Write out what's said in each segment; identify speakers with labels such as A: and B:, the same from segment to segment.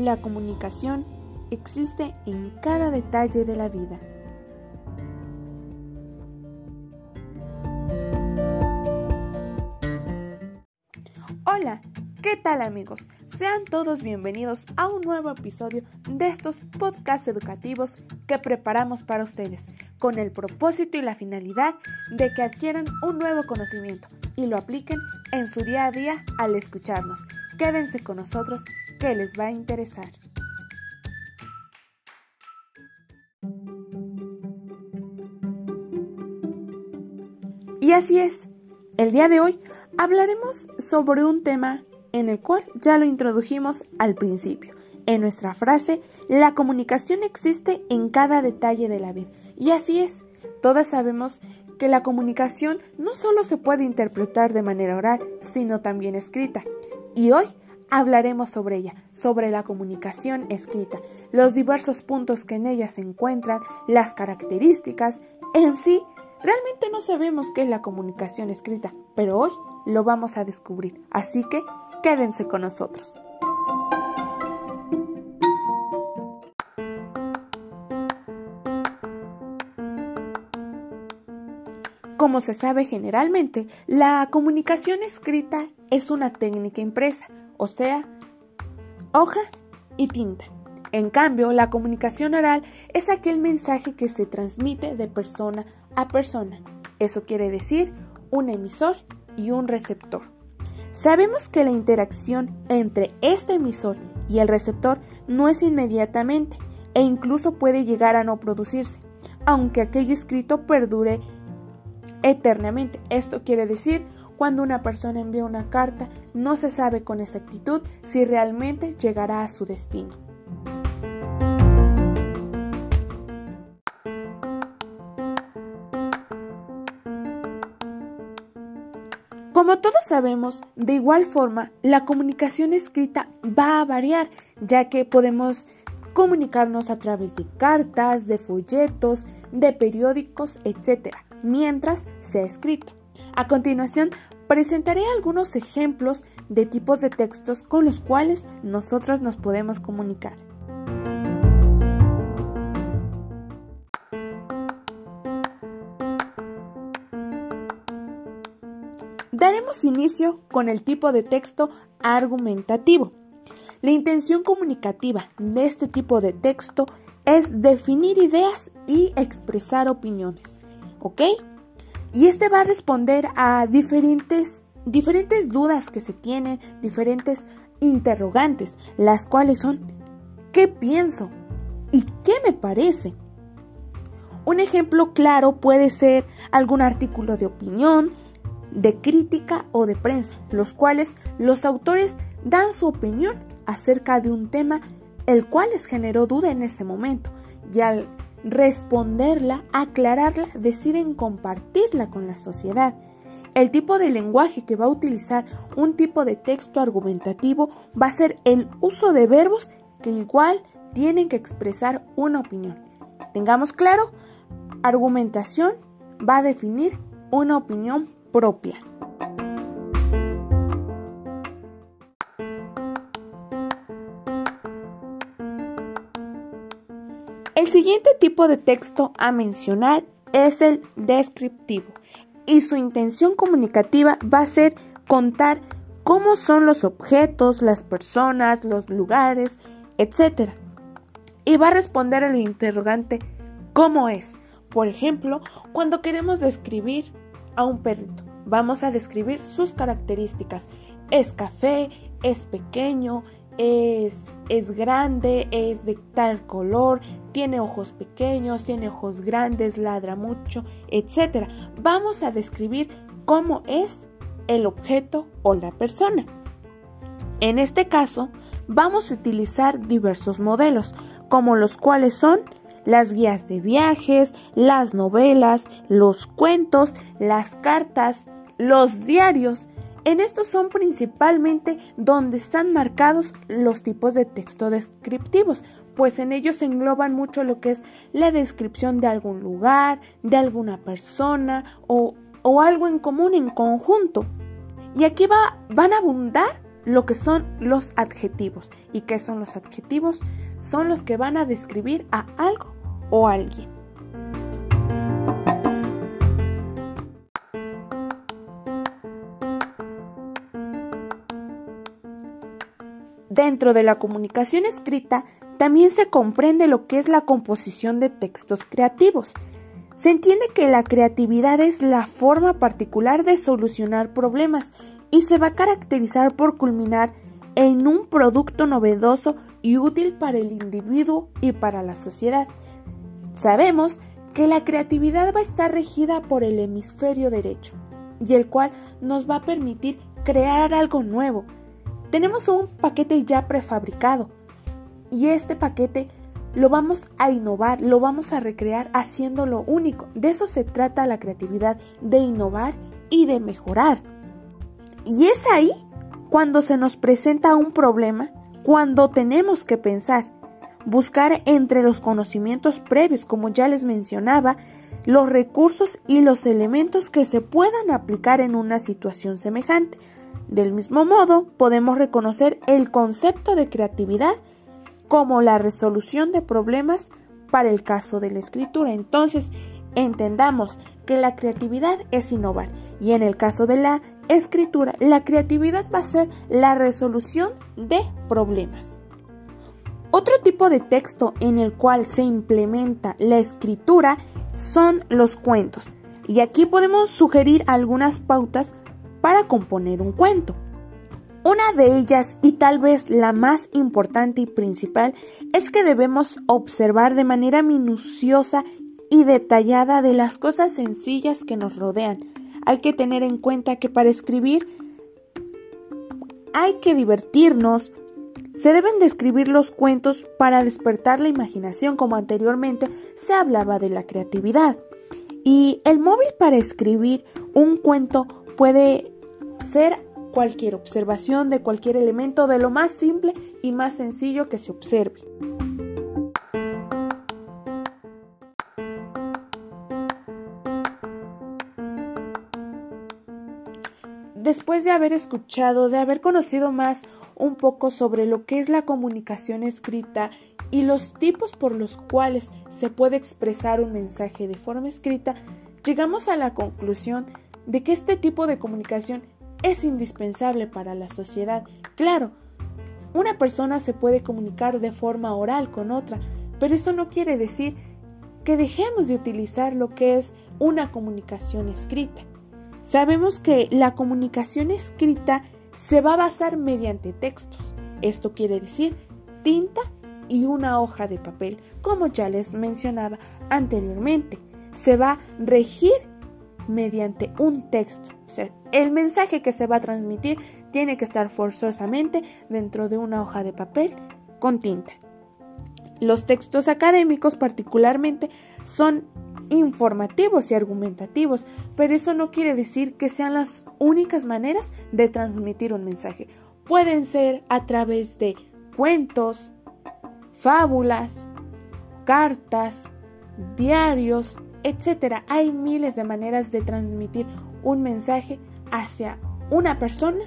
A: la comunicación existe en cada detalle de la vida. Hola, ¿qué tal amigos? Sean todos bienvenidos a un nuevo episodio de estos podcasts educativos que preparamos para ustedes, con el propósito y la finalidad de que adquieran un nuevo conocimiento y lo apliquen en su día a día al escucharnos. Quédense con nosotros que les va a interesar. Y así es, el día de hoy hablaremos sobre un tema en el cual ya lo introdujimos al principio. En nuestra frase, la comunicación existe en cada detalle de la vida. Y así es, todas sabemos que la comunicación no solo se puede interpretar de manera oral, sino también escrita. Y hoy hablaremos sobre ella, sobre la comunicación escrita, los diversos puntos que en ella se encuentran, las características, en sí, realmente no sabemos qué es la comunicación escrita, pero hoy lo vamos a descubrir, así que quédense con nosotros. Como se sabe generalmente, la comunicación escrita es una técnica impresa, o sea, hoja y tinta. En cambio, la comunicación oral es aquel mensaje que se transmite de persona a persona. Eso quiere decir un emisor y un receptor. Sabemos que la interacción entre este emisor y el receptor no es inmediatamente e incluso puede llegar a no producirse, aunque aquello escrito perdure eternamente. Esto quiere decir, cuando una persona envía una carta, no se sabe con exactitud si realmente llegará a su destino. Como todos sabemos, de igual forma, la comunicación escrita va a variar, ya que podemos comunicarnos a través de cartas, de folletos, de periódicos, etc mientras sea escrito. A continuación, presentaré algunos ejemplos de tipos de textos con los cuales nosotros nos podemos comunicar. Daremos inicio con el tipo de texto argumentativo. La intención comunicativa de este tipo de texto es definir ideas y expresar opiniones. ¿ok? Y este va a responder a diferentes, diferentes dudas que se tienen, diferentes interrogantes, las cuales son ¿qué pienso? ¿Y qué me parece? Un ejemplo claro puede ser algún artículo de opinión, de crítica o de prensa, los cuales los autores dan su opinión acerca de un tema el cual les generó duda en ese momento y al responderla, aclararla, deciden compartirla con la sociedad. El tipo de lenguaje que va a utilizar un tipo de texto argumentativo va a ser el uso de verbos que igual tienen que expresar una opinión. Tengamos claro, argumentación va a definir una opinión propia. El siguiente tipo de texto a mencionar es el descriptivo y su intención comunicativa va a ser contar cómo son los objetos, las personas, los lugares, etc. Y va a responder al interrogante ¿cómo es? Por ejemplo, cuando queremos describir a un perrito, vamos a describir sus características. Es café, es pequeño, es, es grande, es de tal color, tiene ojos pequeños, tiene ojos grandes, ladra mucho, etc. Vamos a describir cómo es el objeto o la persona. En este caso, vamos a utilizar diversos modelos, como los cuales son las guías de viajes, las novelas, los cuentos, las cartas, los diarios, en estos son principalmente donde están marcados los tipos de texto descriptivos, pues en ellos se engloban mucho lo que es la descripción de algún lugar, de alguna persona o, algo en común en conjunto. Y aquí va, van a abundar lo que son los adjetivos. ¿Y qué son los adjetivos? Son los que van a describir a algo o a alguien. Dentro de la comunicación escrita también se comprende lo que es la composición de textos creativos. Se entiende que la creatividad es la forma particular de solucionar problemas y se va a caracterizar por culminar en un producto novedoso y útil para el individuo y para la sociedad. Sabemos que la creatividad va a estar regida por el hemisferio derecho y el cual nos va a permitir crear algo nuevo. Tenemos un paquete ya prefabricado y este paquete lo vamos a innovar, lo vamos a recrear haciéndolo único. De eso se trata la creatividad, de innovar y de mejorar. Y es ahí cuando se nos presenta un problema, cuando tenemos que pensar, buscar entre los conocimientos previos, como ya les mencionaba, los recursos y los elementos que se puedan aplicar en una situación semejante. Del mismo modo, podemos reconocer el concepto de creatividad como la resolución de problemas para el caso de la escritura. Entonces, entendamos que la creatividad es innovar y en el caso de la escritura, la creatividad va a ser la resolución de problemas. Otro tipo de texto en el cual se implementa la escritura son los cuentos. Y aquí podemos sugerir algunas pautas para componer un cuento. Una de ellas, y tal vez la más importante y principal, es que debemos observar de manera minuciosa y detallada de las cosas sencillas que nos rodean. Hay que tener en cuenta que para escribir hay que divertirnos. Se deben describir los cuentos para despertar la imaginación, como anteriormente se hablaba de la creatividad. Y el móvil para escribir un cuento puede ser cualquier observación de cualquier elemento de lo más simple y más sencillo que se observe. Después de haber escuchado, de haber conocido más un poco sobre lo que es la comunicación escrita y los tipos por los cuales se puede expresar un mensaje de forma escrita, llegamos a la conclusión de que este tipo de comunicación es indispensable para la sociedad. Claro, una persona se puede comunicar de forma oral con otra, pero eso no quiere decir que dejemos de utilizar lo que es una comunicación escrita. Sabemos que la comunicación escrita se va a basar mediante textos. Esto quiere decir tinta y una hoja de papel, como ya les mencionaba anteriormente. Se va a regir mediante un texto. O sea, el mensaje que se va a transmitir tiene que estar forzosamente dentro de una hoja de papel con tinta. Los textos académicos particularmente son informativos y argumentativos, pero eso no quiere decir que sean las únicas maneras de transmitir un mensaje. Pueden ser a través de cuentos, fábulas, cartas, diarios, etcétera. Hay miles de maneras de transmitir un mensaje hacia una persona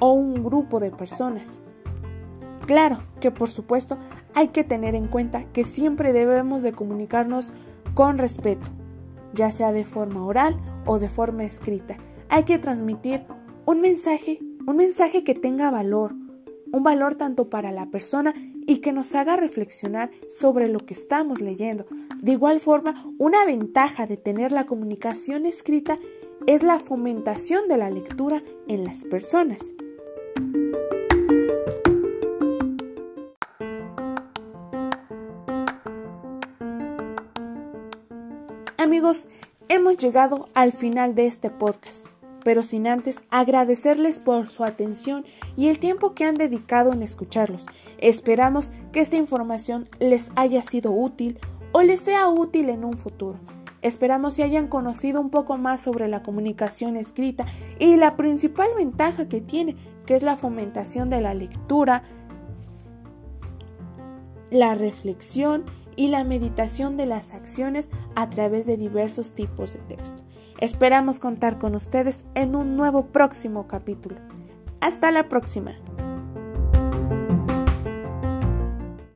A: o un grupo de personas. Claro que por supuesto hay que tener en cuenta que siempre debemos de comunicarnos con respeto, ya sea de forma oral o de forma escrita. Hay que transmitir un mensaje, un mensaje que tenga valor, un valor tanto para la persona y que nos haga reflexionar sobre lo que estamos leyendo. De igual forma, una ventaja de tener la comunicación escrita es la fomentación de la lectura en las personas. Amigos, hemos llegado al final de este podcast pero sin antes agradecerles por su atención y el tiempo que han dedicado en escucharlos. Esperamos que esta información les haya sido útil o les sea útil en un futuro. Esperamos que hayan conocido un poco más sobre la comunicación escrita y la principal ventaja que tiene, que es la fomentación de la lectura, la reflexión y la meditación de las acciones a través de diversos tipos de texto. Esperamos contar con ustedes en un nuevo próximo capítulo. Hasta la próxima.